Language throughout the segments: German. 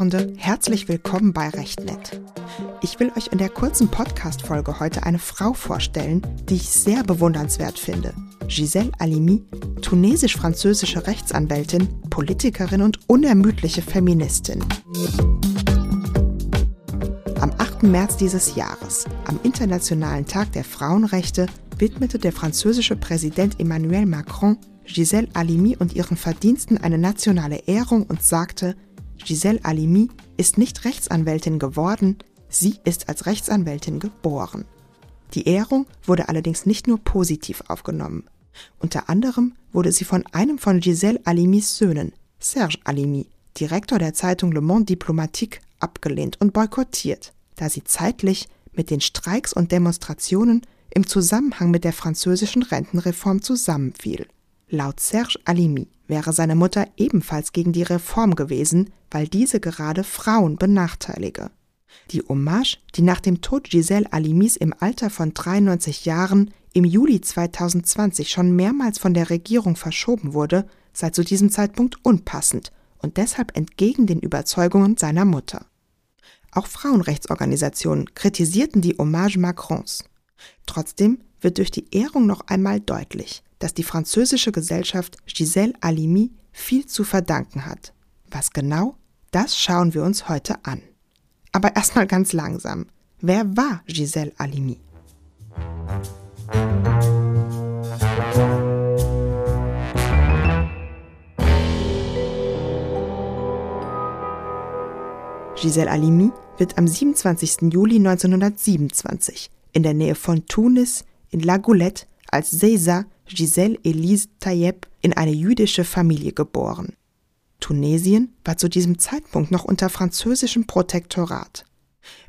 Zuhörende, herzlich willkommen bei Rechtnet. Ich will euch in der kurzen Podcast-Folge heute eine Frau vorstellen, die ich sehr bewundernswert finde. Giselle Halimi, tunesisch-französische Rechtsanwältin, Politikerin und unermüdliche Feministin. Am 8. März dieses Jahres, am Internationalen Tag der Frauenrechte, widmete der französische Präsident Emmanuel Macron Giselle Halimi und ihren Verdiensten eine nationale Ehrung und sagte, Giselle Halimi ist nicht Rechtsanwältin geworden, sie ist als Rechtsanwältin geboren. Die Ehrung wurde allerdings nicht nur positiv aufgenommen. Unter anderem wurde sie von einem von Giselle Halimis Söhnen, Serge Halimi, Direktor der Zeitung Le Monde Diplomatique, abgelehnt und boykottiert, da sie zeitlich mit den Streiks und Demonstrationen im Zusammenhang mit der französischen Rentenreform zusammenfiel. Laut Serge Halimi wäre seine Mutter ebenfalls gegen die Reform gewesen, weil diese gerade Frauen benachteilige. Die Hommage, die nach dem Tod Giselle Halimis im Alter von 93 Jahren im Juli 2020 schon mehrmals von der Regierung verschoben wurde, sei zu diesem Zeitpunkt unpassend und deshalb entgegen den Überzeugungen seiner Mutter. Auch Frauenrechtsorganisationen kritisierten die Hommage Macrons. Trotzdem wird durch die Ehrung noch einmal deutlich, dass die französische Gesellschaft Giselle Halimi viel zu verdanken hat. Was genau? Das schauen wir uns heute an. Aber erstmal ganz langsam. Wer war Giselle Halimi? Giselle Halimi wird am 27. Juli 1927 in der Nähe von Tunis in La Goulette als Seysa Giselle Elise Tayeb in eine jüdische Familie geboren. Tunesien war zu diesem Zeitpunkt noch unter französischem Protektorat.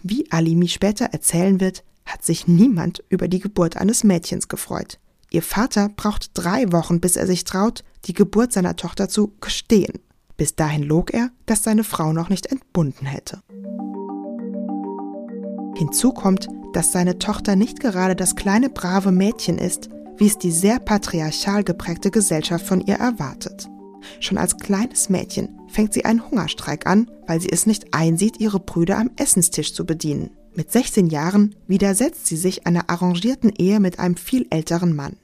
Wie Alimi später erzählen wird, hat sich niemand über die Geburt eines Mädchens gefreut. Ihr Vater braucht drei Wochen, bis er sich traut, die Geburt seiner Tochter zu gestehen. Bis dahin log er, dass seine Frau noch nicht entbunden hätte. Hinzu kommt, dass seine Tochter nicht gerade das kleine brave Mädchen ist, wie es die sehr patriarchal geprägte Gesellschaft von ihr erwartet. Schon als kleines Mädchen fängt sie einen Hungerstreik an, weil sie es nicht einsieht, ihre Brüder am Essenstisch zu bedienen. Mit 16 Jahren widersetzt sie sich einer arrangierten Ehe mit einem viel älteren Mann.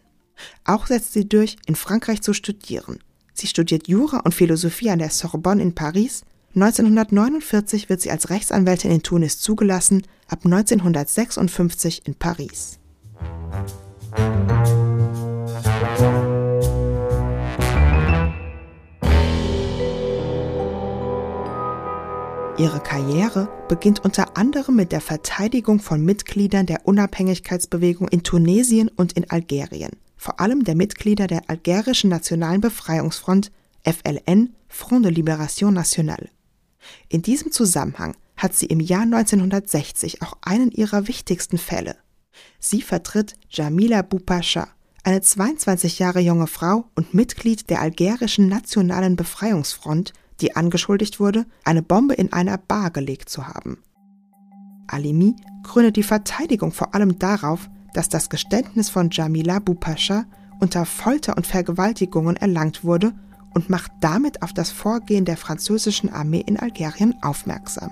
Auch setzt sie durch, in Frankreich zu studieren. Sie studiert Jura und Philosophie an der Sorbonne in Paris. 1949 wird sie als Rechtsanwältin in Tunis zugelassen, ab 1956 in Paris. Ihre Karriere beginnt unter anderem mit der Verteidigung von Mitgliedern der Unabhängigkeitsbewegung in Tunesien und in Algerien, vor allem der Mitglieder der Algerischen Nationalen Befreiungsfront FLN Front de Libération Nationale. In diesem Zusammenhang hat sie im Jahr 1960 auch einen ihrer wichtigsten Fälle. Sie vertritt Jamila Boupasha, eine 22 Jahre junge Frau und Mitglied der Algerischen Nationalen Befreiungsfront, die angeschuldigt wurde, eine Bombe in einer Bar gelegt zu haben. Alimi gründet die Verteidigung vor allem darauf, dass das Geständnis von Jamila Boupasha unter Folter und Vergewaltigungen erlangt wurde und macht damit auf das Vorgehen der französischen Armee in Algerien aufmerksam.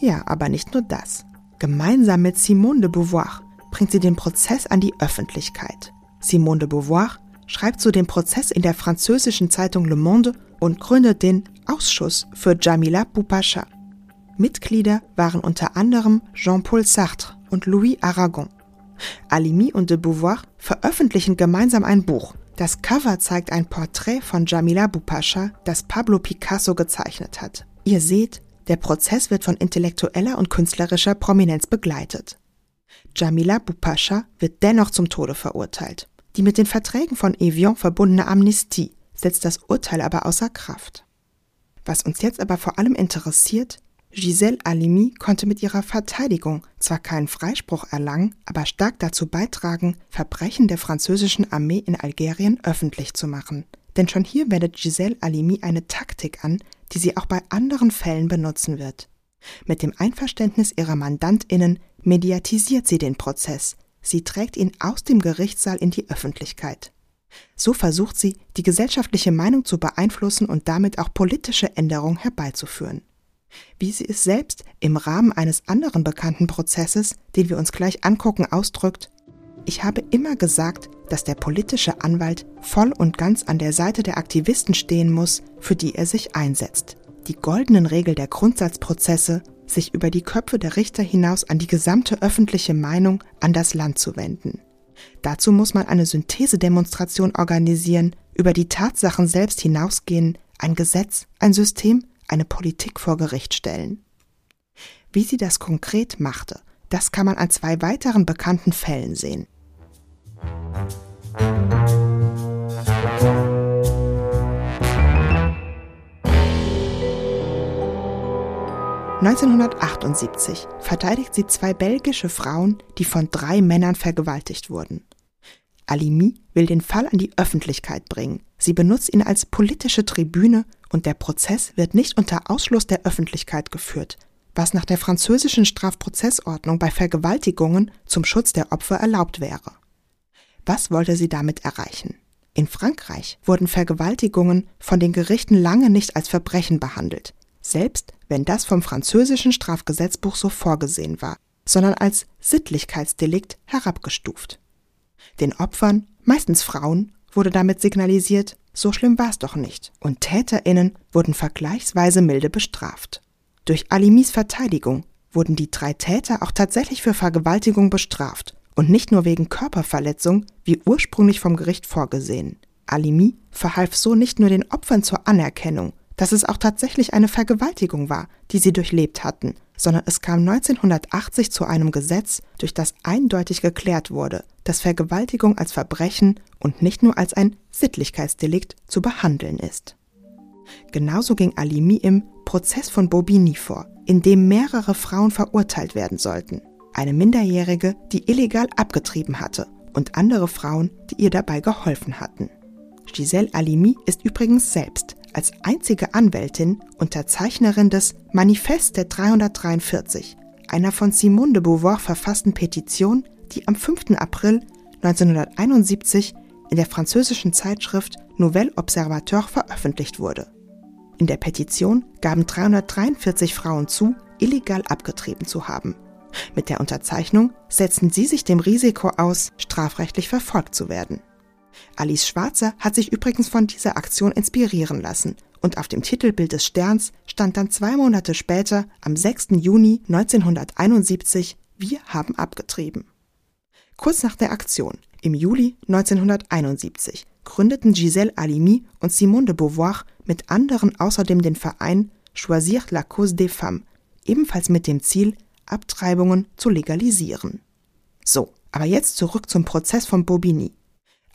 Ja, aber nicht nur das. Gemeinsam mit Simone de Beauvoir bringt sie den Prozess an die Öffentlichkeit. Simone de Beauvoir schreibt zu dem Prozess in der französischen Zeitung Le Monde und gründet den Ausschuss für Jamila Boupasha. Mitglieder waren unter anderem Jean-Paul Sartre und Louis Aragon. Alimi und de Beauvoir veröffentlichen gemeinsam ein Buch. Das Cover zeigt ein Porträt von Jamila Boupasha, das Pablo Picasso gezeichnet hat. Ihr seht, der Prozess wird von intellektueller und künstlerischer Prominenz begleitet. Jamila Boupasha wird dennoch zum Tode verurteilt. Die mit den Verträgen von Evian verbundene Amnestie setzt das Urteil aber außer Kraft. Was uns jetzt aber vor allem interessiert, Giselle Halimi konnte mit ihrer Verteidigung zwar keinen Freispruch erlangen, aber stark dazu beitragen, Verbrechen der französischen Armee in Algerien öffentlich zu machen. Denn schon hier wendet Giselle Halimi eine Taktik an, die sie auch bei anderen Fällen benutzen wird. Mit dem Einverständnis ihrer Mandantinnen mediatisiert sie den Prozess, sie trägt ihn aus dem Gerichtssaal in die Öffentlichkeit. So versucht sie, die gesellschaftliche Meinung zu beeinflussen und damit auch politische Änderungen herbeizuführen. Wie sie es selbst im Rahmen eines anderen bekannten Prozesses, den wir uns gleich angucken, ausdrückt, ich habe immer gesagt, dass der politische Anwalt voll und ganz an der Seite der Aktivisten stehen muss, für die er sich einsetzt. Die goldenen Regel der Grundsatzprozesse, sich über die Köpfe der Richter hinaus an die gesamte öffentliche Meinung an das Land zu wenden. Dazu muss man eine Synthesedemonstration organisieren, über die Tatsachen selbst hinausgehen, ein Gesetz, ein System, eine Politik vor Gericht stellen. Wie sie das konkret machte, das kann man an zwei weiteren bekannten Fällen sehen. 1978 verteidigt sie zwei belgische Frauen, die von drei Männern vergewaltigt wurden. Alimi will den Fall an die Öffentlichkeit bringen. Sie benutzt ihn als politische Tribüne und der Prozess wird nicht unter Ausschluss der Öffentlichkeit geführt, was nach der französischen Strafprozessordnung bei Vergewaltigungen zum Schutz der Opfer erlaubt wäre. Was wollte sie damit erreichen? In Frankreich wurden Vergewaltigungen von den Gerichten lange nicht als Verbrechen behandelt, selbst wenn das vom französischen Strafgesetzbuch so vorgesehen war, sondern als Sittlichkeitsdelikt herabgestuft. Den Opfern, meistens Frauen, wurde damit signalisiert, so schlimm war es doch nicht, und Täterinnen wurden vergleichsweise milde bestraft. Durch Alimis Verteidigung wurden die drei Täter auch tatsächlich für Vergewaltigung bestraft und nicht nur wegen Körperverletzung, wie ursprünglich vom Gericht vorgesehen. Alimi verhalf so nicht nur den Opfern zur Anerkennung, dass es auch tatsächlich eine Vergewaltigung war, die sie durchlebt hatten, sondern es kam 1980 zu einem Gesetz, durch das eindeutig geklärt wurde, dass Vergewaltigung als Verbrechen und nicht nur als ein Sittlichkeitsdelikt zu behandeln ist. Genauso ging Alimi im Prozess von Bobigny vor, in dem mehrere Frauen verurteilt werden sollten eine Minderjährige, die illegal abgetrieben hatte, und andere Frauen, die ihr dabei geholfen hatten. Giselle Alimi ist übrigens selbst als einzige Anwältin Unterzeichnerin des Manifest der 343, einer von Simone de Beauvoir verfassten Petition, die am 5. April 1971 in der französischen Zeitschrift Nouvel Observateur veröffentlicht wurde. In der Petition gaben 343 Frauen zu, illegal abgetrieben zu haben mit der Unterzeichnung setzen sie sich dem Risiko aus, strafrechtlich verfolgt zu werden. Alice Schwarzer hat sich übrigens von dieser Aktion inspirieren lassen und auf dem Titelbild des Sterns stand dann zwei Monate später, am 6. Juni 1971, wir haben abgetrieben. Kurz nach der Aktion, im Juli 1971, gründeten Gisèle Halimi und Simone de Beauvoir mit anderen außerdem den Verein Choisir la cause des femmes, ebenfalls mit dem Ziel, Abtreibungen zu legalisieren. So, aber jetzt zurück zum Prozess von Bobigny.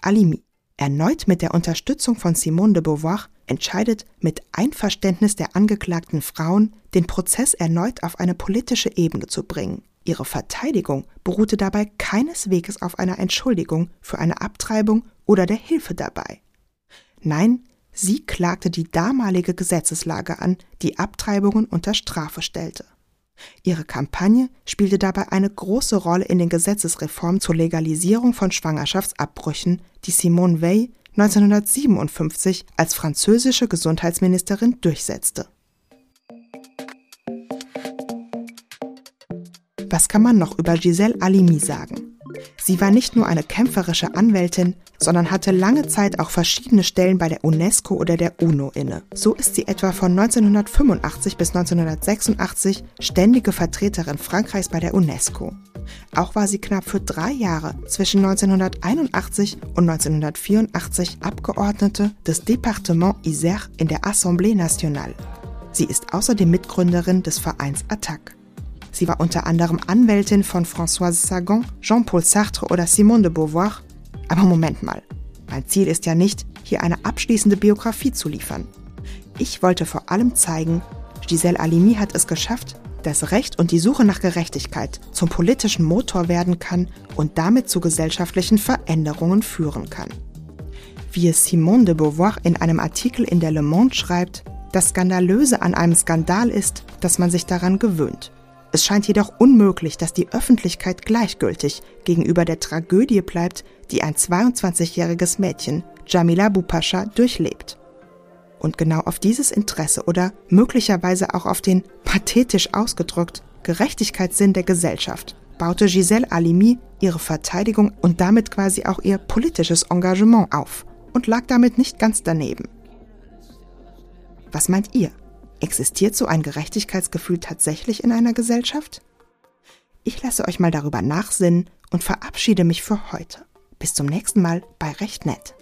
Alimi, erneut mit der Unterstützung von Simone de Beauvoir, entscheidet mit Einverständnis der angeklagten Frauen, den Prozess erneut auf eine politische Ebene zu bringen. Ihre Verteidigung beruhte dabei keineswegs auf einer Entschuldigung für eine Abtreibung oder der Hilfe dabei. Nein, sie klagte die damalige Gesetzeslage an, die Abtreibungen unter Strafe stellte. Ihre Kampagne spielte dabei eine große Rolle in den Gesetzesreformen zur Legalisierung von Schwangerschaftsabbrüchen, die Simone Weil 1957 als französische Gesundheitsministerin durchsetzte. Was kann man noch über Giselle Halimi sagen? Sie war nicht nur eine kämpferische Anwältin, sondern hatte lange Zeit auch verschiedene Stellen bei der UNESCO oder der UNO inne. So ist sie etwa von 1985 bis 1986 ständige Vertreterin Frankreichs bei der UNESCO. Auch war sie knapp für drei Jahre zwischen 1981 und 1984 Abgeordnete des Département Isère in der Assemblée nationale. Sie ist außerdem Mitgründerin des Vereins Attac. Sie war unter anderem Anwältin von Françoise Sagan, Jean-Paul Sartre oder Simone de Beauvoir. Aber Moment mal, mein Ziel ist ja nicht, hier eine abschließende Biografie zu liefern. Ich wollte vor allem zeigen, Giselle Halimi hat es geschafft, dass Recht und die Suche nach Gerechtigkeit zum politischen Motor werden kann und damit zu gesellschaftlichen Veränderungen führen kann. Wie es Simone de Beauvoir in einem Artikel in der Le Monde schreibt, das Skandalöse an einem Skandal ist, dass man sich daran gewöhnt. Es scheint jedoch unmöglich, dass die Öffentlichkeit gleichgültig gegenüber der Tragödie bleibt, die ein 22-jähriges Mädchen, Jamila Bupascha, durchlebt. Und genau auf dieses Interesse oder möglicherweise auch auf den, pathetisch ausgedrückt, Gerechtigkeitssinn der Gesellschaft baute Giselle Halimi ihre Verteidigung und damit quasi auch ihr politisches Engagement auf und lag damit nicht ganz daneben. Was meint ihr? Existiert so ein Gerechtigkeitsgefühl tatsächlich in einer Gesellschaft? Ich lasse euch mal darüber nachsinnen und verabschiede mich für heute. Bis zum nächsten Mal bei Recht Nett.